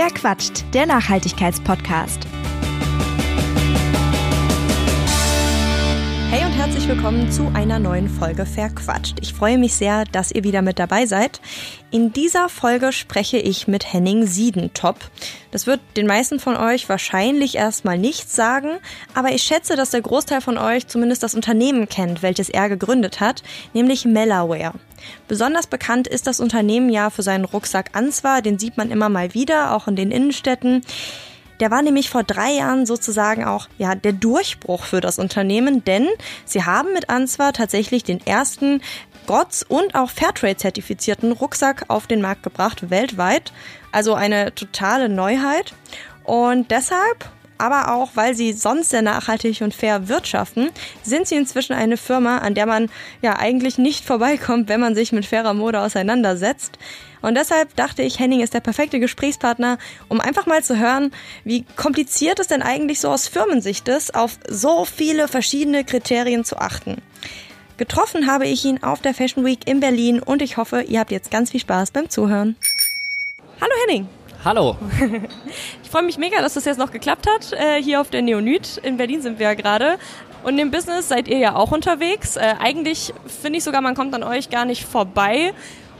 Wer quatscht? Der Nachhaltigkeitspodcast. Hey und herzlich willkommen zu einer neuen Folge Verquatscht. Ich freue mich sehr, dass ihr wieder mit dabei seid. In dieser Folge spreche ich mit Henning Siedentop. Das wird den meisten von euch wahrscheinlich erstmal nichts sagen, aber ich schätze, dass der Großteil von euch zumindest das Unternehmen kennt, welches er gegründet hat, nämlich Mellaware. Besonders bekannt ist das Unternehmen ja für seinen Rucksack Ansvar, den sieht man immer mal wieder, auch in den Innenstädten. Der war nämlich vor drei Jahren sozusagen auch ja der Durchbruch für das Unternehmen, denn sie haben mit Ansvar tatsächlich den ersten GOTS und auch Fairtrade-zertifizierten Rucksack auf den Markt gebracht, weltweit. Also eine totale Neuheit. Und deshalb aber auch, weil sie sonst sehr nachhaltig und fair wirtschaften, sind sie inzwischen eine Firma, an der man ja eigentlich nicht vorbeikommt, wenn man sich mit fairer Mode auseinandersetzt. Und deshalb dachte ich, Henning ist der perfekte Gesprächspartner, um einfach mal zu hören, wie kompliziert es denn eigentlich so aus Firmensicht ist, auf so viele verschiedene Kriterien zu achten. Getroffen habe ich ihn auf der Fashion Week in Berlin und ich hoffe, ihr habt jetzt ganz viel Spaß beim Zuhören. Hallo Henning. Hallo. Ich freue mich mega, dass das jetzt noch geklappt hat. Äh, hier auf der Neonit in Berlin sind wir ja gerade. Und im Business seid ihr ja auch unterwegs. Äh, eigentlich finde ich sogar, man kommt an euch gar nicht vorbei.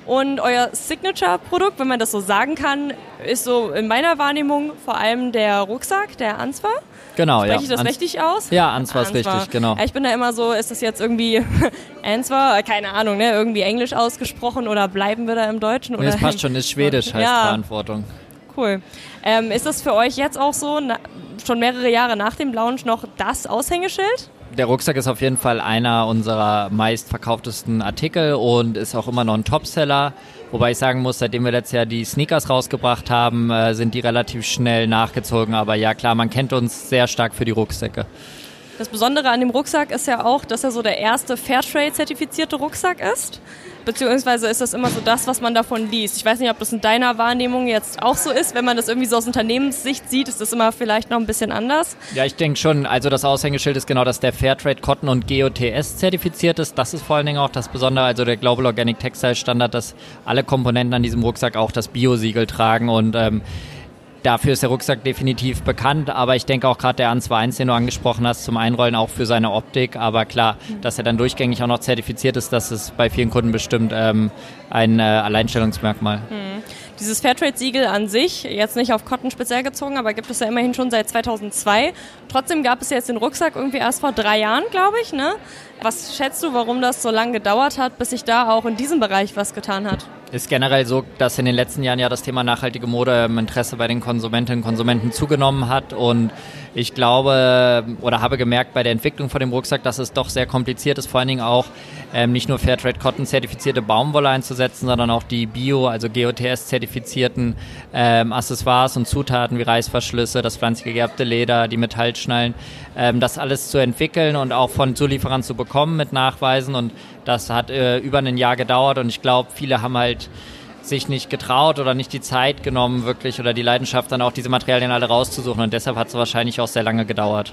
Und euer Signature-Produkt, wenn man das so sagen kann, ist so in meiner Wahrnehmung vor allem der Rucksack, der Answer. Genau, Spreche ja. ich das Ans richtig aus? Ja, Answer ist richtig, genau. Ich bin da immer so, ist das jetzt irgendwie Answer, keine Ahnung, ne, irgendwie Englisch ausgesprochen oder bleiben wir da im Deutschen? Nee, das passt schon, ist Schwedisch, heißt Ja. Verantwortung. Cool. Ähm, ist das für euch jetzt auch so, na, schon mehrere Jahre nach dem Launch, noch das Aushängeschild? Der Rucksack ist auf jeden Fall einer unserer meistverkauftesten Artikel und ist auch immer noch ein Topseller. Wobei ich sagen muss, seitdem wir letztes Jahr die Sneakers rausgebracht haben, äh, sind die relativ schnell nachgezogen. Aber ja, klar, man kennt uns sehr stark für die Rucksäcke. Das Besondere an dem Rucksack ist ja auch, dass er so der erste Fairtrade-zertifizierte Rucksack ist. Beziehungsweise ist das immer so das, was man davon liest. Ich weiß nicht, ob das in deiner Wahrnehmung jetzt auch so ist. Wenn man das irgendwie so aus Unternehmenssicht sieht, ist das immer vielleicht noch ein bisschen anders. Ja, ich denke schon. Also das Aushängeschild ist genau, dass der Fairtrade Cotton und GOTS zertifiziert ist. Das ist vor allen Dingen auch das Besondere, also der Global Organic Textile Standard, dass alle Komponenten an diesem Rucksack auch das Bio-Siegel tragen und ähm, Dafür ist der Rucksack definitiv bekannt, aber ich denke auch gerade der Answer 1, den du angesprochen hast, zum Einrollen auch für seine Optik. Aber klar, dass er dann durchgängig auch noch zertifiziert ist, das ist bei vielen Kunden bestimmt ähm, ein äh, Alleinstellungsmerkmal. Dieses Fairtrade-Siegel an sich, jetzt nicht auf Cotton speziell gezogen, aber gibt es ja immerhin schon seit 2002. Trotzdem gab es jetzt den Rucksack irgendwie erst vor drei Jahren, glaube ich. Ne? Was schätzt du, warum das so lange gedauert hat, bis sich da auch in diesem Bereich was getan hat? Ist generell so, dass in den letzten Jahren ja das Thema nachhaltige Mode im Interesse bei den Konsumentinnen und Konsumenten zugenommen hat und ich glaube oder habe gemerkt bei der Entwicklung von dem Rucksack, dass es doch sehr kompliziert ist, vor allen Dingen auch ähm, nicht nur Fairtrade Cotton zertifizierte Baumwolle einzusetzen, sondern auch die Bio, also GOTS zertifizierten ähm, Accessoires und Zutaten wie Reißverschlüsse, das pflanzlich gegerbte Leder, die Metallschnallen, ähm, das alles zu entwickeln und auch von Zulieferern zu bekommen mit Nachweisen. Und das hat äh, über ein Jahr gedauert. Und ich glaube, viele haben halt sich nicht getraut oder nicht die Zeit genommen, wirklich oder die Leidenschaft, dann auch diese Materialien alle rauszusuchen. Und deshalb hat es wahrscheinlich auch sehr lange gedauert.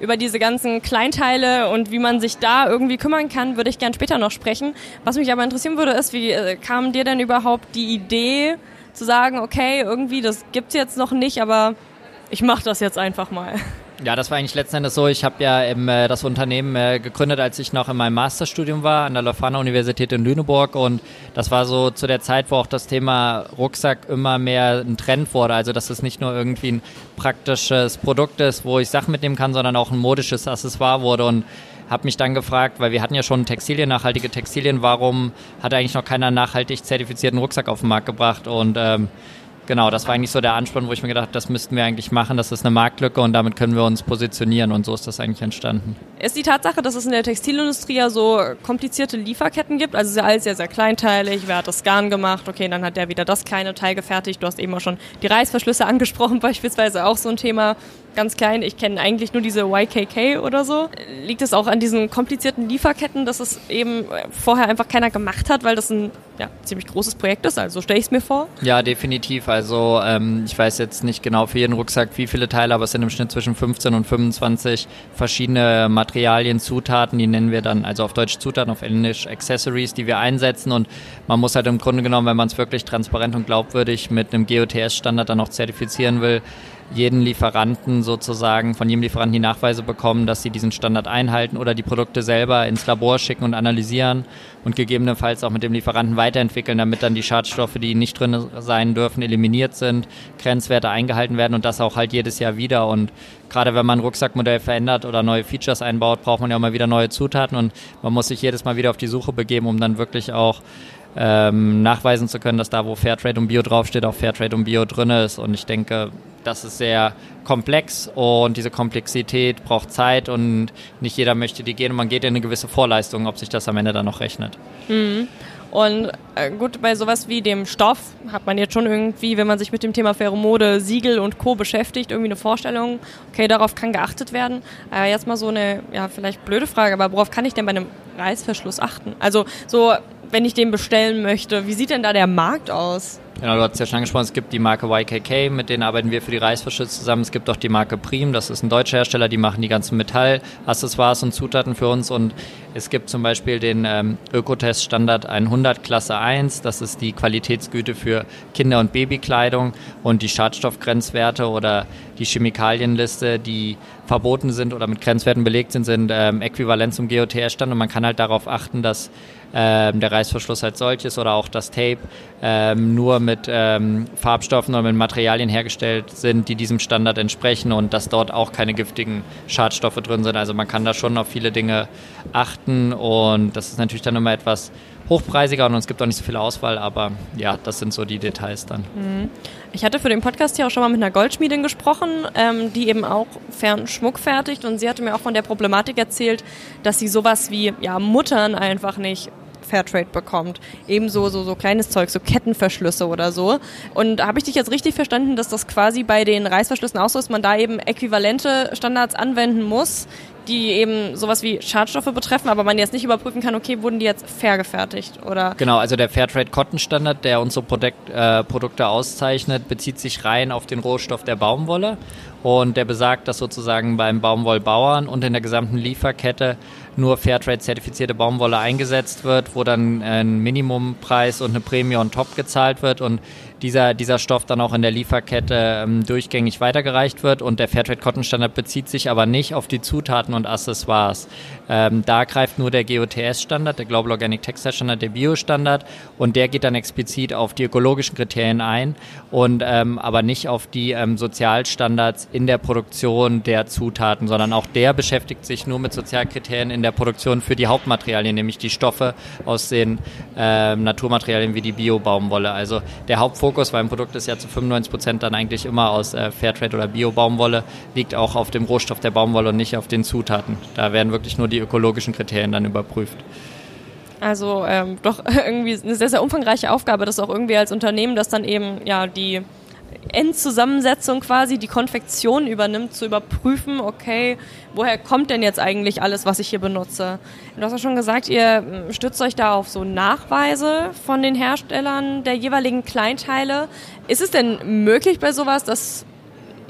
Über diese ganzen Kleinteile und wie man sich da irgendwie kümmern kann, würde ich gern später noch sprechen. Was mich aber interessieren würde, ist, wie äh, kam dir denn überhaupt die Idee zu sagen, okay, irgendwie, das gibt's jetzt noch nicht, aber ich mache das jetzt einfach mal. Ja, das war eigentlich letzten Endes so. Ich habe ja im, äh, das Unternehmen äh, gegründet, als ich noch in meinem Masterstudium war an der Leuphana Universität in Lüneburg und das war so zu der Zeit, wo auch das Thema Rucksack immer mehr ein Trend wurde. Also dass es nicht nur irgendwie ein praktisches Produkt ist, wo ich Sachen mitnehmen kann, sondern auch ein modisches Accessoire wurde und habe mich dann gefragt, weil wir hatten ja schon Textilien, nachhaltige Textilien, warum hat eigentlich noch keiner nachhaltig zertifizierten Rucksack auf den Markt gebracht und ähm, Genau, das war eigentlich so der Anspann, wo ich mir gedacht habe, das müssten wir eigentlich machen, das ist eine Marktlücke und damit können wir uns positionieren und so ist das eigentlich entstanden. Ist die Tatsache, dass es in der Textilindustrie ja so komplizierte Lieferketten gibt, also ist ja alles sehr, sehr kleinteilig, wer hat das Garn gemacht, okay, dann hat der wieder das kleine Teil gefertigt, du hast eben auch schon die Reißverschlüsse angesprochen, beispielsweise auch so ein Thema, ganz klein, ich kenne eigentlich nur diese YKK oder so. Liegt es auch an diesen komplizierten Lieferketten, dass es eben vorher einfach keiner gemacht hat, weil das ein ja, ziemlich großes Projekt ist, also stelle ich es mir vor. Ja, definitiv. Also ähm, ich weiß jetzt nicht genau für jeden Rucksack, wie viele Teile, aber es sind im Schnitt zwischen 15 und 25 verschiedene Materialien, Zutaten, die nennen wir dann, also auf Deutsch Zutaten, auf Englisch Accessories, die wir einsetzen und man muss halt im Grunde genommen, wenn man es wirklich transparent und glaubwürdig mit einem GOTS-Standard dann auch zertifizieren will, jeden Lieferanten sozusagen, von jedem Lieferanten die Nachweise bekommen, dass sie diesen Standard einhalten oder die Produkte selber ins Labor schicken und analysieren und gegebenenfalls auch mit dem Lieferanten weiterentwickeln, damit dann die Schadstoffe, die nicht drin sein dürfen, eliminiert sind, Grenzwerte eingehalten werden und das auch halt jedes Jahr wieder. Und gerade wenn man ein Rucksackmodell verändert oder neue Features einbaut, braucht man ja mal wieder neue Zutaten und man muss sich jedes Mal wieder auf die Suche begeben, um dann wirklich auch ähm, nachweisen zu können, dass da, wo Fairtrade und Bio draufsteht, auch Fairtrade und Bio drin ist. Und ich denke, das ist sehr komplex und diese Komplexität braucht Zeit und nicht jeder möchte die gehen und man geht in eine gewisse Vorleistung, ob sich das am Ende dann noch rechnet. Mhm. Und äh, gut, bei sowas wie dem Stoff hat man jetzt schon irgendwie, wenn man sich mit dem Thema Pheromode, Siegel und Co. beschäftigt, irgendwie eine Vorstellung, okay, darauf kann geachtet werden. Äh, jetzt mal so eine, ja, vielleicht blöde Frage, aber worauf kann ich denn bei einem Reißverschluss achten? Also so wenn ich den bestellen möchte. Wie sieht denn da der Markt aus? Genau, du hast ja schon angesprochen, es gibt die Marke YKK, mit denen arbeiten wir für die Reißverschlüsse zusammen. Es gibt auch die Marke Prim, das ist ein deutscher Hersteller, die machen die ganzen Metallaccessoires und Zutaten für uns. Und es gibt zum Beispiel den ähm, Ökotest Standard 100 Klasse 1, das ist die Qualitätsgüte für Kinder- und Babykleidung und die Schadstoffgrenzwerte oder die Chemikalienliste, die verboten sind oder mit Grenzwerten belegt sind, sind ähm, äquivalent zum GOTS-Stand und man kann halt darauf achten, dass ähm, der Reißverschluss als solches oder auch das Tape ähm, nur mit ähm, Farbstoffen oder mit Materialien hergestellt sind, die diesem Standard entsprechen und dass dort auch keine giftigen Schadstoffe drin sind. Also man kann da schon auf viele Dinge achten und das ist natürlich dann immer etwas hochpreisiger und es gibt auch nicht so viel Auswahl, aber ja, das sind so die Details dann. Ich hatte für den Podcast hier auch schon mal mit einer Goldschmiedin gesprochen, ähm, die eben auch fern Schmuck fertigt und sie hatte mir auch von der Problematik erzählt, dass sie sowas wie ja, Muttern einfach nicht Fairtrade bekommt. Ebenso so, so kleines Zeug, so Kettenverschlüsse oder so. Und habe ich dich jetzt richtig verstanden, dass das quasi bei den Reißverschlüssen auch so ist, man da eben äquivalente Standards anwenden muss, die eben sowas wie Schadstoffe betreffen, aber man jetzt nicht überprüfen kann, okay, wurden die jetzt fair gefertigt oder? Genau, also der Fairtrade Cotton Standard, der unsere Produkt, äh, Produkte auszeichnet, bezieht sich rein auf den Rohstoff der Baumwolle und der besagt, dass sozusagen beim Baumwollbauern und in der gesamten Lieferkette nur Fairtrade-zertifizierte Baumwolle eingesetzt wird, wo dann ein Minimumpreis und eine Prämie on top gezahlt wird und dieser, dieser Stoff dann auch in der Lieferkette ähm, durchgängig weitergereicht wird. Und der Fairtrade Cotton Standard bezieht sich aber nicht auf die Zutaten und Accessoires. Ähm, da greift nur der GOTS-Standard, der Global Organic Textile Standard, der Bio-Standard und der geht dann explizit auf die ökologischen Kriterien ein und ähm, aber nicht auf die ähm, Sozialstandards in der Produktion der Zutaten, sondern auch der beschäftigt sich nur mit Sozialkriterien in der Produktion für die Hauptmaterialien, nämlich die Stoffe aus den ähm, Naturmaterialien wie die Bio-Baumwolle. Also der Hauptfokus, weil ein Produkt ist ja zu 95 Prozent dann eigentlich immer aus äh, Fairtrade oder Bio-Baumwolle, liegt auch auf dem Rohstoff der Baumwolle und nicht auf den Zutaten. Da werden wirklich nur die ökologischen Kriterien dann überprüft. Also ähm, doch irgendwie eine sehr, sehr umfangreiche Aufgabe, das auch irgendwie als Unternehmen, das dann eben ja die Endzusammensetzung quasi, die Konfektion übernimmt, zu überprüfen, okay, woher kommt denn jetzt eigentlich alles, was ich hier benutze? Du hast ja schon gesagt, ihr hm, stützt euch da auf so Nachweise von den Herstellern der jeweiligen Kleinteile. Ist es denn möglich bei sowas, dass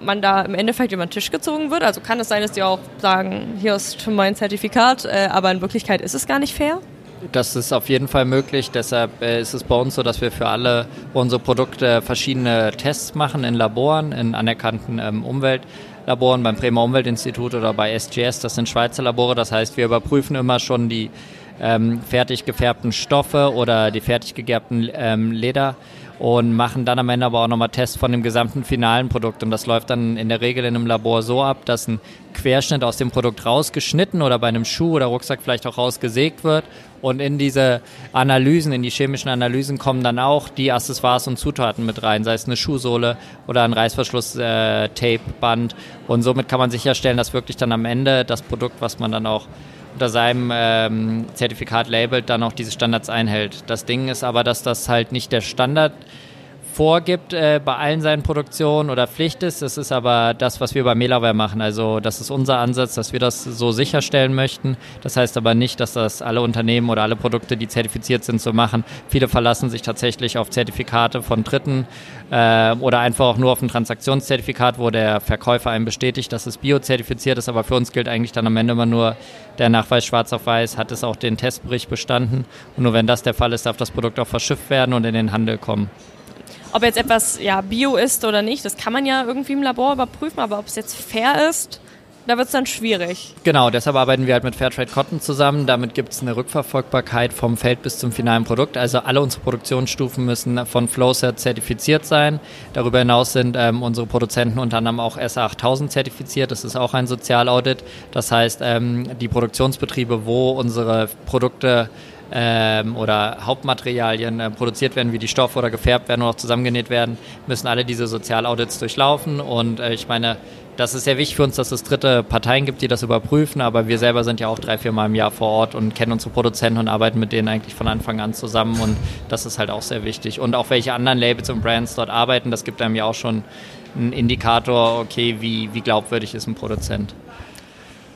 man da im Endeffekt über den Tisch gezogen wird? Also kann es sein, dass die auch sagen, hier ist mein Zertifikat, äh, aber in Wirklichkeit ist es gar nicht fair? Das ist auf jeden Fall möglich. Deshalb äh, ist es bei uns so, dass wir für alle unsere Produkte verschiedene Tests machen in Laboren, in anerkannten ähm, Umweltlaboren, beim Bremer Umweltinstitut oder bei SGS. Das sind Schweizer Labore. Das heißt, wir überprüfen immer schon die ähm, fertig gefärbten Stoffe oder die fertig gegerbten ähm, Leder und machen dann am Ende aber auch nochmal Tests von dem gesamten finalen Produkt. Und das läuft dann in der Regel in einem Labor so ab, dass ein Querschnitt aus dem Produkt rausgeschnitten oder bei einem Schuh oder Rucksack vielleicht auch rausgesägt wird. Und in diese Analysen, in die chemischen Analysen kommen dann auch die Accessoires und Zutaten mit rein, sei es eine Schuhsohle oder ein Reißverschluss, äh. Und somit kann man sicherstellen, dass wirklich dann am Ende das Produkt, was man dann auch unter seinem ähm, Zertifikat labelt, dann auch diese Standards einhält. Das Ding ist aber, dass das halt nicht der Standard vorgibt äh, bei allen seinen Produktionen oder Pflicht ist. Das ist aber das, was wir bei Melaware machen. Also das ist unser Ansatz, dass wir das so sicherstellen möchten. Das heißt aber nicht, dass das alle Unternehmen oder alle Produkte, die zertifiziert sind, so machen. Viele verlassen sich tatsächlich auf Zertifikate von Dritten äh, oder einfach auch nur auf ein Transaktionszertifikat, wo der Verkäufer einem bestätigt, dass es biozertifiziert ist. Aber für uns gilt eigentlich dann am Ende immer nur der Nachweis schwarz auf weiß, hat es auch den Testbericht bestanden. Und nur wenn das der Fall ist, darf das Produkt auch verschifft werden und in den Handel kommen. Ob jetzt etwas ja, Bio ist oder nicht, das kann man ja irgendwie im Labor überprüfen, aber ob es jetzt fair ist, da wird es dann schwierig. Genau, deshalb arbeiten wir halt mit Fairtrade Cotton zusammen. Damit gibt es eine Rückverfolgbarkeit vom Feld bis zum finalen Produkt. Also alle unsere Produktionsstufen müssen von Flowset zertifiziert sein. Darüber hinaus sind ähm, unsere Produzenten unter anderem auch SA8000 zertifiziert. Das ist auch ein Sozialaudit. Das heißt, ähm, die Produktionsbetriebe, wo unsere Produkte ähm, oder Hauptmaterialien äh, produziert werden, wie die Stoffe oder gefärbt werden oder auch zusammengenäht werden, müssen alle diese Sozialaudits durchlaufen. Und äh, ich meine, das ist sehr wichtig für uns, dass es dritte Parteien gibt, die das überprüfen, aber wir selber sind ja auch drei, vier Mal im Jahr vor Ort und kennen unsere Produzenten und arbeiten mit denen eigentlich von Anfang an zusammen und das ist halt auch sehr wichtig. Und auch welche anderen Labels und Brands dort arbeiten, das gibt einem ja auch schon einen Indikator, okay, wie, wie glaubwürdig ist ein Produzent.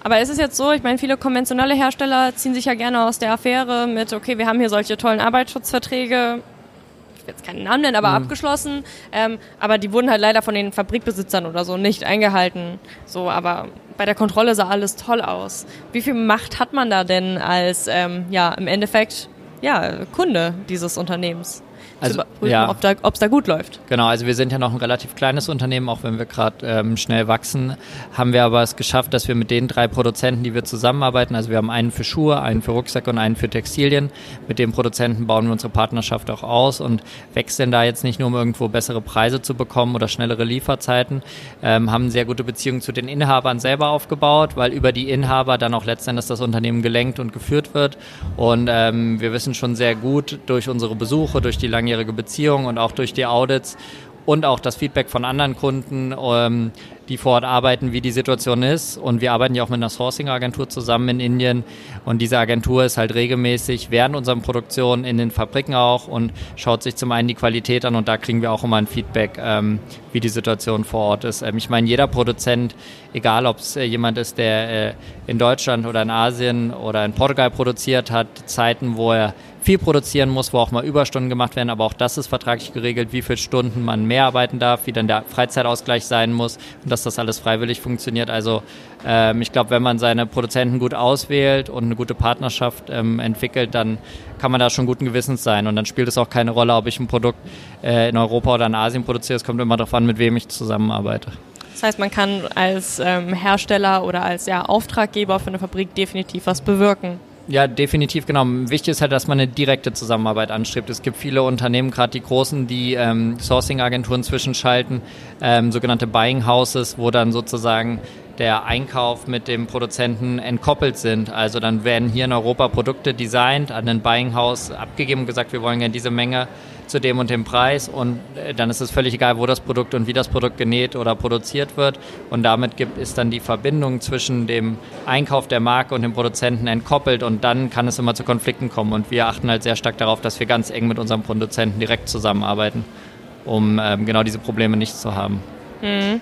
Aber ist es jetzt so, ich meine, viele konventionelle Hersteller ziehen sich ja gerne aus der Affäre mit, okay, wir haben hier solche tollen Arbeitsschutzverträge, ich will jetzt keinen Namen nennen, aber mhm. abgeschlossen. Ähm, aber die wurden halt leider von den Fabrikbesitzern oder so nicht eingehalten. So, aber bei der Kontrolle sah alles toll aus. Wie viel Macht hat man da denn als, ähm, ja, im Endeffekt, ja, Kunde dieses Unternehmens? Also, überprüfen, ja. ob es da, gut läuft. Genau, also wir sind ja noch ein relativ kleines Unternehmen, auch wenn wir gerade ähm, schnell wachsen, haben wir aber es geschafft, dass wir mit den drei Produzenten, die wir zusammenarbeiten, also wir haben einen für Schuhe, einen für Rucksäcke und einen für Textilien, mit dem Produzenten bauen wir unsere Partnerschaft auch aus und wechseln da jetzt nicht nur, um irgendwo bessere Preise zu bekommen oder schnellere Lieferzeiten, ähm, haben sehr gute Beziehungen zu den Inhabern selber aufgebaut, weil über die Inhaber dann auch letztendlich das Unternehmen gelenkt und geführt wird und ähm, wir wissen schon sehr gut durch unsere Besuche, durch die lange langjährige Beziehung und auch durch die Audits und auch das Feedback von anderen Kunden, ähm, die vor Ort arbeiten, wie die Situation ist. Und wir arbeiten ja auch mit einer Sourcing-Agentur zusammen in Indien. Und diese Agentur ist halt regelmäßig während unserer Produktion in den Fabriken auch und schaut sich zum einen die Qualität an und da kriegen wir auch immer ein Feedback, ähm, wie die Situation vor Ort ist. Ähm, ich meine, jeder Produzent, egal ob es äh, jemand ist, der äh, in Deutschland oder in Asien oder in Portugal produziert, hat Zeiten, wo er viel produzieren muss, wo auch mal Überstunden gemacht werden, aber auch das ist vertraglich geregelt, wie viele Stunden man mehr arbeiten darf, wie dann der Freizeitausgleich sein muss und dass das alles freiwillig funktioniert. Also ähm, ich glaube, wenn man seine Produzenten gut auswählt und eine gute Partnerschaft ähm, entwickelt, dann kann man da schon guten Gewissens sein und dann spielt es auch keine Rolle, ob ich ein Produkt äh, in Europa oder in Asien produziere. Es kommt immer darauf an, mit wem ich zusammenarbeite. Das heißt, man kann als ähm, Hersteller oder als ja, Auftraggeber für eine Fabrik definitiv was bewirken. Ja, definitiv, genau. Wichtig ist halt, dass man eine direkte Zusammenarbeit anstrebt. Es gibt viele Unternehmen, gerade die großen, die ähm, Sourcing-Agenturen zwischenschalten, ähm, sogenannte Buying Houses, wo dann sozusagen der Einkauf mit dem Produzenten entkoppelt sind. Also dann werden hier in Europa Produkte designt, an ein Buying House abgegeben und gesagt, wir wollen gerne diese Menge zu dem und dem Preis und äh, dann ist es völlig egal, wo das Produkt und wie das Produkt genäht oder produziert wird und damit gibt, ist dann die Verbindung zwischen dem Einkauf der Marke und dem Produzenten entkoppelt und dann kann es immer zu Konflikten kommen und wir achten halt sehr stark darauf, dass wir ganz eng mit unserem Produzenten direkt zusammenarbeiten, um ähm, genau diese Probleme nicht zu haben. Mhm.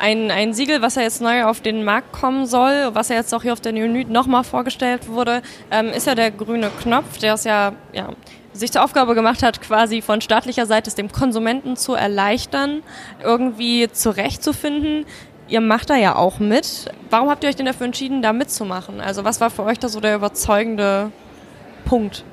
Ein, ein Siegel, was ja jetzt neu auf den Markt kommen soll, was ja jetzt auch hier auf der Unit nochmal vorgestellt wurde, ähm, ist ja der grüne Knopf, der ist ja, ja sich zur Aufgabe gemacht hat, quasi von staatlicher Seite es dem Konsumenten zu erleichtern, irgendwie zurechtzufinden. Ihr macht da ja auch mit. Warum habt ihr euch denn dafür entschieden, da mitzumachen? Also was war für euch da so der überzeugende Punkt?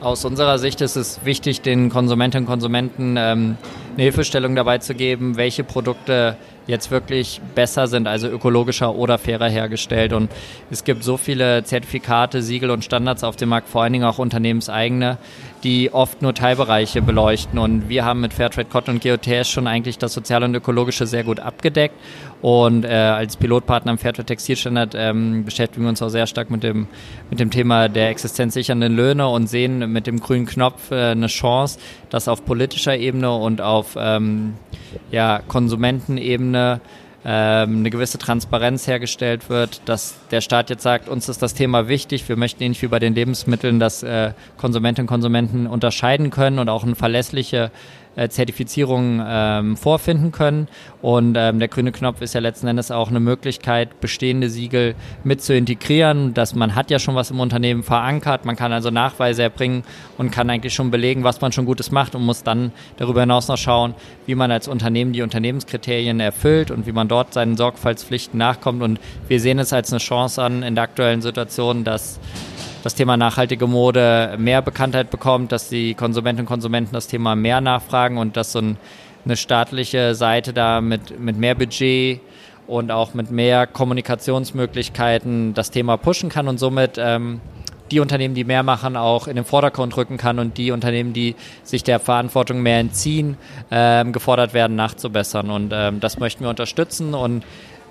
Aus unserer Sicht ist es wichtig, den Konsumentinnen und Konsumenten ähm, eine Hilfestellung dabei zu geben, welche Produkte jetzt wirklich besser sind, also ökologischer oder fairer hergestellt. Und es gibt so viele Zertifikate, Siegel und Standards auf dem Markt, vor allen Dingen auch unternehmenseigene, die oft nur Teilbereiche beleuchten. Und wir haben mit Fairtrade Cotton und GOTS schon eigentlich das Soziale und Ökologische sehr gut abgedeckt. Und äh, als Pilotpartner im Fairtrade Textilstandard ähm, beschäftigen wir uns auch sehr stark mit dem, mit dem Thema der existenzsichernden Löhne und sehen mit dem grünen Knopf äh, eine Chance, dass auf politischer Ebene und auf ähm, ja, Konsumentenebene ähm, eine gewisse Transparenz hergestellt wird, dass der Staat jetzt sagt, uns ist das Thema wichtig, wir möchten ähnlich wie bei den Lebensmitteln, dass äh, Konsumentinnen und Konsumenten unterscheiden können und auch eine verlässliche äh, Zertifizierungen ähm, vorfinden können. Und ähm, der grüne Knopf ist ja letzten Endes auch eine Möglichkeit, bestehende Siegel mit zu integrieren. Dass man hat ja schon was im Unternehmen verankert, man kann also Nachweise erbringen und kann eigentlich schon belegen, was man schon Gutes macht und muss dann darüber hinaus noch schauen, wie man als Unternehmen die Unternehmenskriterien erfüllt und wie man dort seinen Sorgfaltspflichten nachkommt. Und wir sehen es als eine Chance an in der aktuellen Situation, dass das Thema nachhaltige Mode mehr Bekanntheit bekommt, dass die Konsumentinnen und Konsumenten das Thema mehr nachfragen und dass so ein, eine staatliche Seite da mit, mit mehr Budget und auch mit mehr Kommunikationsmöglichkeiten das Thema pushen kann und somit ähm, die Unternehmen, die mehr machen, auch in den Vordergrund rücken kann und die Unternehmen, die sich der Verantwortung mehr entziehen, ähm, gefordert werden, nachzubessern. Und ähm, das möchten wir unterstützen und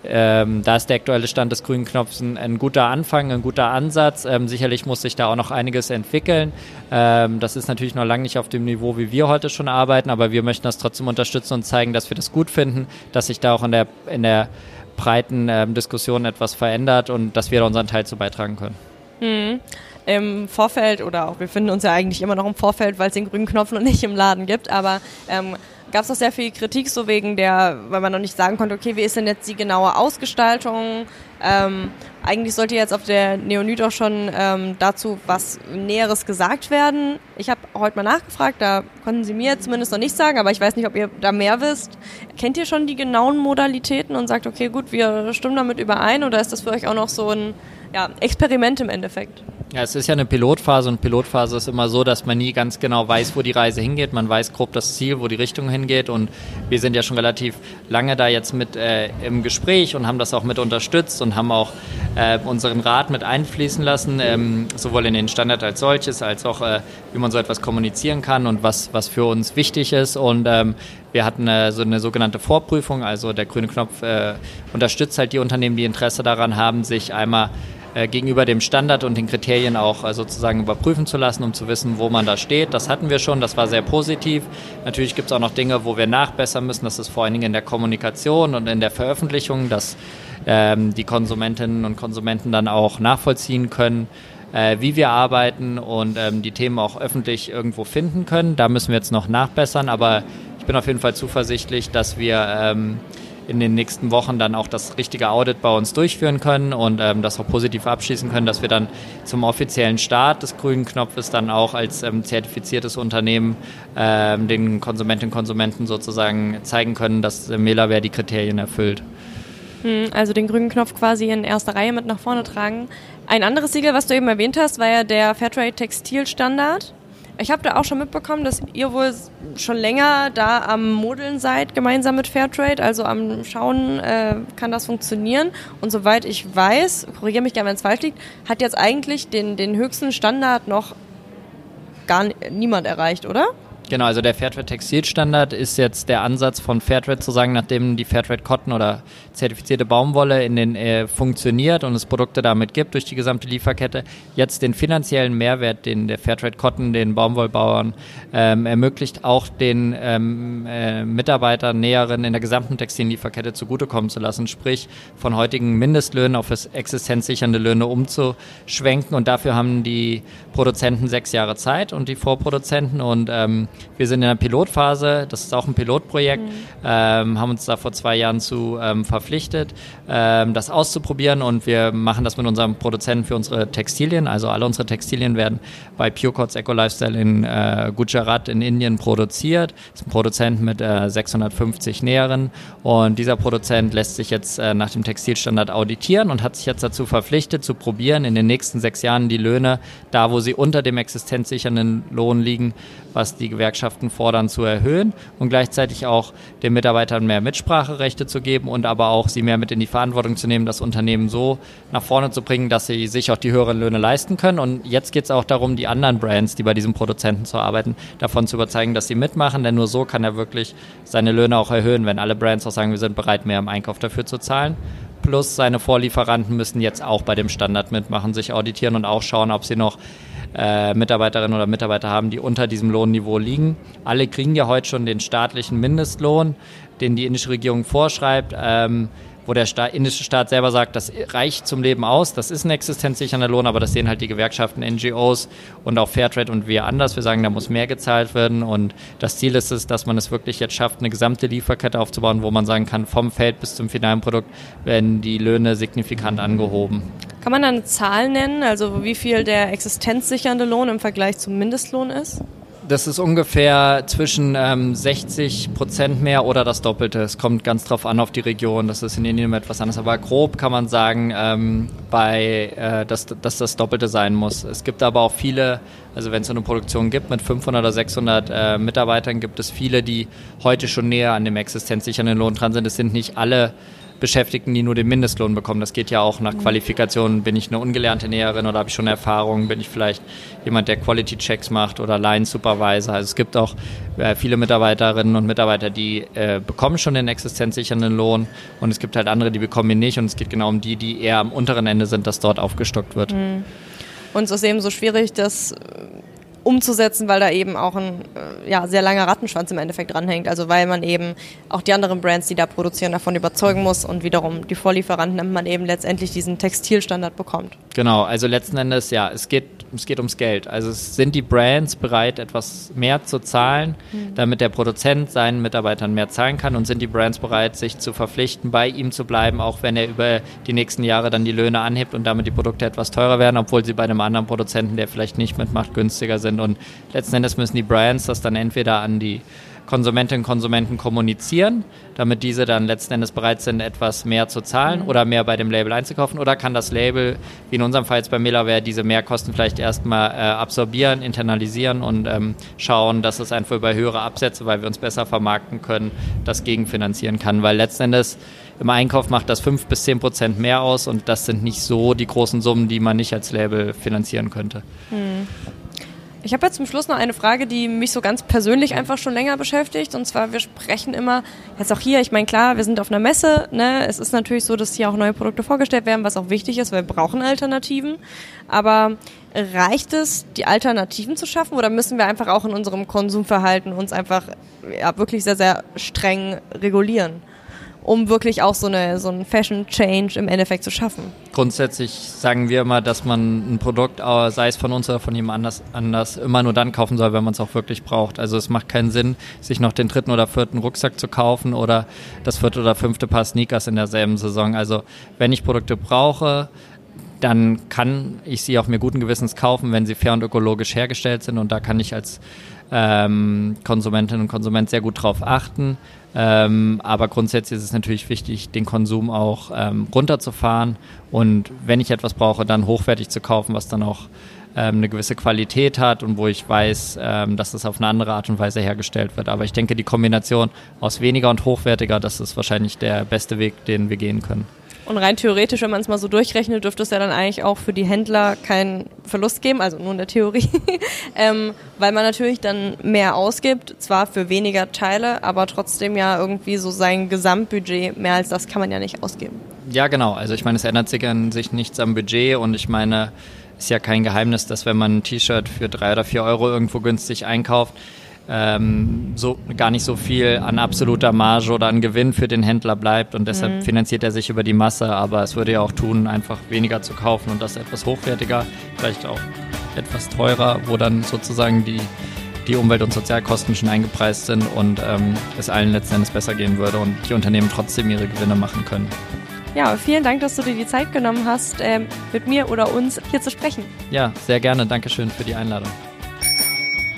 ähm, da ist der aktuelle Stand des grünen Knopfs ein, ein guter Anfang, ein guter Ansatz. Ähm, sicherlich muss sich da auch noch einiges entwickeln. Ähm, das ist natürlich noch lange nicht auf dem Niveau, wie wir heute schon arbeiten, aber wir möchten das trotzdem unterstützen und zeigen, dass wir das gut finden, dass sich da auch in der, in der breiten ähm, Diskussion etwas verändert und dass wir da unseren Teil zu beitragen können. Mhm im Vorfeld oder auch wir finden uns ja eigentlich immer noch im Vorfeld, weil es den grünen Knopf noch nicht im Laden gibt, aber ähm, gab es auch sehr viel Kritik, so wegen der, weil man noch nicht sagen konnte, okay, wie ist denn jetzt die genaue Ausgestaltung? Ähm, eigentlich sollte jetzt auf der Neonit auch schon ähm, dazu was Näheres gesagt werden. Ich habe heute mal nachgefragt, da konnten Sie mir zumindest noch nicht sagen, aber ich weiß nicht, ob ihr da mehr wisst. Kennt ihr schon die genauen Modalitäten und sagt, okay, gut, wir stimmen damit überein oder ist das für euch auch noch so ein ja, Experiment im Endeffekt? Ja, es ist ja eine Pilotphase und Pilotphase ist immer so, dass man nie ganz genau weiß, wo die Reise hingeht. Man weiß grob das Ziel, wo die Richtung hingeht. Und wir sind ja schon relativ lange da jetzt mit äh, im Gespräch und haben das auch mit unterstützt und haben auch äh, unseren Rat mit einfließen lassen, ähm, sowohl in den Standard als solches, als auch äh, wie man so etwas kommunizieren kann und was, was für uns wichtig ist. Und ähm, wir hatten äh, so eine sogenannte Vorprüfung, also der grüne Knopf äh, unterstützt halt die Unternehmen, die Interesse daran haben, sich einmal gegenüber dem Standard und den Kriterien auch äh, sozusagen überprüfen zu lassen, um zu wissen, wo man da steht. Das hatten wir schon, das war sehr positiv. Natürlich gibt es auch noch Dinge, wo wir nachbessern müssen. Das ist vor allen Dingen in der Kommunikation und in der Veröffentlichung, dass ähm, die Konsumentinnen und Konsumenten dann auch nachvollziehen können, äh, wie wir arbeiten und ähm, die Themen auch öffentlich irgendwo finden können. Da müssen wir jetzt noch nachbessern, aber ich bin auf jeden Fall zuversichtlich, dass wir ähm, in den nächsten Wochen dann auch das richtige Audit bei uns durchführen können und ähm, das auch positiv abschließen können, dass wir dann zum offiziellen Start des grünen Knopfes dann auch als ähm, zertifiziertes Unternehmen ähm, den Konsumentinnen und Konsumenten sozusagen zeigen können, dass äh, Melaware die Kriterien erfüllt. Hm, also den grünen Knopf quasi in erster Reihe mit nach vorne tragen. Ein anderes Siegel, was du eben erwähnt hast, war ja der Fairtrade Textilstandard. Ich habe da auch schon mitbekommen, dass ihr wohl schon länger da am Modeln seid, gemeinsam mit Fairtrade, also am Schauen, äh, kann das funktionieren. Und soweit ich weiß, korrigiere mich gerne, wenn es falsch liegt, hat jetzt eigentlich den, den höchsten Standard noch gar niemand erreicht, oder? Genau, also der Fairtrade Textilstandard ist jetzt der Ansatz von Fairtrade zu sagen, nachdem die Fairtrade Cotton oder zertifizierte Baumwolle in den äh, funktioniert und es Produkte damit gibt durch die gesamte Lieferkette, jetzt den finanziellen Mehrwert, den der Fairtrade Cotton den Baumwollbauern ähm, ermöglicht, auch den ähm, äh, Mitarbeitern, Näheren in der gesamten Textillieferkette zugutekommen zu lassen, sprich von heutigen Mindestlöhnen auf existenzsichernde Löhne umzuschwenken. Und dafür haben die Produzenten sechs Jahre Zeit und die Vorproduzenten und ähm, wir sind in der Pilotphase, das ist auch ein Pilotprojekt, mhm. ähm, haben uns da vor zwei Jahren zu ähm, verpflichtet, ähm, das auszuprobieren und wir machen das mit unserem Produzenten für unsere Textilien. Also alle unsere Textilien werden bei Purecots Eco Lifestyle in äh, Gujarat in Indien produziert. Das ist ein Produzent mit äh, 650 Näheren und dieser Produzent lässt sich jetzt äh, nach dem Textilstandard auditieren und hat sich jetzt dazu verpflichtet, zu probieren, in den nächsten sechs Jahren die Löhne, da wo sie unter dem existenzsichernden Lohn liegen, was die Gewerkschaften fordern, zu erhöhen und gleichzeitig auch den Mitarbeitern mehr Mitspracherechte zu geben und aber auch sie mehr mit in die Verantwortung zu nehmen, das Unternehmen so nach vorne zu bringen, dass sie sich auch die höheren Löhne leisten können. Und jetzt geht es auch darum, die anderen Brands, die bei diesem Produzenten zu arbeiten, davon zu überzeugen, dass sie mitmachen, denn nur so kann er wirklich seine Löhne auch erhöhen, wenn alle Brands auch sagen, wir sind bereit, mehr im Einkauf dafür zu zahlen plus seine Vorlieferanten müssen jetzt auch bei dem Standard mitmachen, sich auditieren und auch schauen, ob sie noch äh, Mitarbeiterinnen oder Mitarbeiter haben, die unter diesem Lohnniveau liegen. Alle kriegen ja heute schon den staatlichen Mindestlohn, den die indische Regierung vorschreibt. Ähm, wo der Staat, indische Staat selber sagt, das reicht zum Leben aus, das ist ein existenzsichernder Lohn, aber das sehen halt die Gewerkschaften, NGOs und auch Fairtrade und wir anders. Wir sagen, da muss mehr gezahlt werden und das Ziel ist es, dass man es wirklich jetzt schafft, eine gesamte Lieferkette aufzubauen, wo man sagen kann, vom Feld bis zum finalen Produkt werden die Löhne signifikant angehoben. Kann man da eine Zahl nennen, also wie viel der existenzsichernde Lohn im Vergleich zum Mindestlohn ist? Das ist ungefähr zwischen ähm, 60 Prozent mehr oder das Doppelte. Es kommt ganz drauf an auf die Region. Das ist in Indien etwas anders. Aber grob kann man sagen, ähm, bei, äh, dass, dass das Doppelte sein muss. Es gibt aber auch viele, also wenn es eine Produktion gibt mit 500 oder 600 äh, Mitarbeitern, gibt es viele, die heute schon näher an dem existenzsichernden Lohn dran sind. Es sind nicht alle Beschäftigten, die nur den Mindestlohn bekommen. Das geht ja auch nach Qualifikation. Bin ich eine ungelernte Näherin oder habe ich schon Erfahrung? Bin ich vielleicht jemand, der Quality Checks macht oder Line Supervisor? Also es gibt auch äh, viele Mitarbeiterinnen und Mitarbeiter, die äh, bekommen schon den existenzsichernden Lohn und es gibt halt andere, die bekommen ihn nicht und es geht genau um die, die eher am unteren Ende sind, dass dort aufgestockt wird. Mhm. Und es ist eben so schwierig, dass umzusetzen, weil da eben auch ein äh, ja, sehr langer Rattenschwanz im Endeffekt dranhängt. Also weil man eben auch die anderen Brands, die da produzieren, davon überzeugen muss und wiederum die Vorlieferanten, damit man eben letztendlich diesen Textilstandard bekommt. Genau, also letzten Endes, ja, es geht, es geht ums Geld. Also sind die Brands bereit, etwas mehr zu zahlen, mhm. damit der Produzent seinen Mitarbeitern mehr zahlen kann und sind die Brands bereit, sich zu verpflichten, bei ihm zu bleiben, auch wenn er über die nächsten Jahre dann die Löhne anhebt und damit die Produkte etwas teurer werden, obwohl sie bei einem anderen Produzenten, der vielleicht nicht mitmacht, günstiger sind sind. Und letzten Endes müssen die Brands das dann entweder an die Konsumentinnen und Konsumenten kommunizieren, damit diese dann letzten Endes bereit sind, etwas mehr zu zahlen oder mehr bei dem Label einzukaufen. Oder kann das Label, wie in unserem Fall jetzt bei Melaware, diese Mehrkosten vielleicht erstmal äh, absorbieren, internalisieren und ähm, schauen, dass es einfach über höhere Absätze, weil wir uns besser vermarkten können, das gegenfinanzieren kann. Weil letzten Endes im Einkauf macht das 5 bis 10 Prozent mehr aus und das sind nicht so die großen Summen, die man nicht als Label finanzieren könnte. Hm. Ich habe jetzt zum Schluss noch eine Frage, die mich so ganz persönlich einfach schon länger beschäftigt. Und zwar, wir sprechen immer, jetzt auch hier, ich meine, klar, wir sind auf einer Messe. Ne? Es ist natürlich so, dass hier auch neue Produkte vorgestellt werden, was auch wichtig ist, weil wir brauchen Alternativen. Aber reicht es, die Alternativen zu schaffen oder müssen wir einfach auch in unserem Konsumverhalten uns einfach ja, wirklich sehr, sehr streng regulieren? Um wirklich auch so, eine, so einen Fashion-Change im Endeffekt zu schaffen. Grundsätzlich sagen wir immer, dass man ein Produkt, sei es von uns oder von jemand anders, anders immer nur dann kaufen soll, wenn man es auch wirklich braucht. Also es macht keinen Sinn, sich noch den dritten oder vierten Rucksack zu kaufen oder das vierte oder fünfte Paar Sneakers in derselben Saison. Also wenn ich Produkte brauche, dann kann ich sie auch mir guten Gewissens kaufen, wenn sie fair und ökologisch hergestellt sind. Und da kann ich als ähm, Konsumentinnen und Konsument sehr gut drauf achten. Ähm, aber grundsätzlich ist es natürlich wichtig, den Konsum auch ähm, runterzufahren und wenn ich etwas brauche, dann hochwertig zu kaufen, was dann auch ähm, eine gewisse Qualität hat und wo ich weiß, ähm, dass es auf eine andere Art und Weise hergestellt wird. Aber ich denke, die Kombination aus weniger und hochwertiger, das ist wahrscheinlich der beste Weg, den wir gehen können. Und rein theoretisch, wenn man es mal so durchrechnet, dürfte es ja dann eigentlich auch für die Händler keinen Verlust geben, also nur in der Theorie, ähm, weil man natürlich dann mehr ausgibt, zwar für weniger Teile, aber trotzdem ja irgendwie so sein Gesamtbudget, mehr als das kann man ja nicht ausgeben. Ja, genau. Also ich meine, es ändert sich an sich nichts am Budget und ich meine, ist ja kein Geheimnis, dass wenn man ein T-Shirt für drei oder vier Euro irgendwo günstig einkauft, ähm, so gar nicht so viel an absoluter Marge oder an Gewinn für den Händler bleibt und deshalb mhm. finanziert er sich über die Masse, aber es würde ja auch tun, einfach weniger zu kaufen und das etwas hochwertiger, vielleicht auch etwas teurer, wo dann sozusagen die, die Umwelt- und Sozialkosten schon eingepreist sind und ähm, es allen letzten Endes besser gehen würde und die Unternehmen trotzdem ihre Gewinne machen können. Ja, vielen Dank, dass du dir die Zeit genommen hast, ähm, mit mir oder uns hier zu sprechen. Ja, sehr gerne. Dankeschön für die Einladung.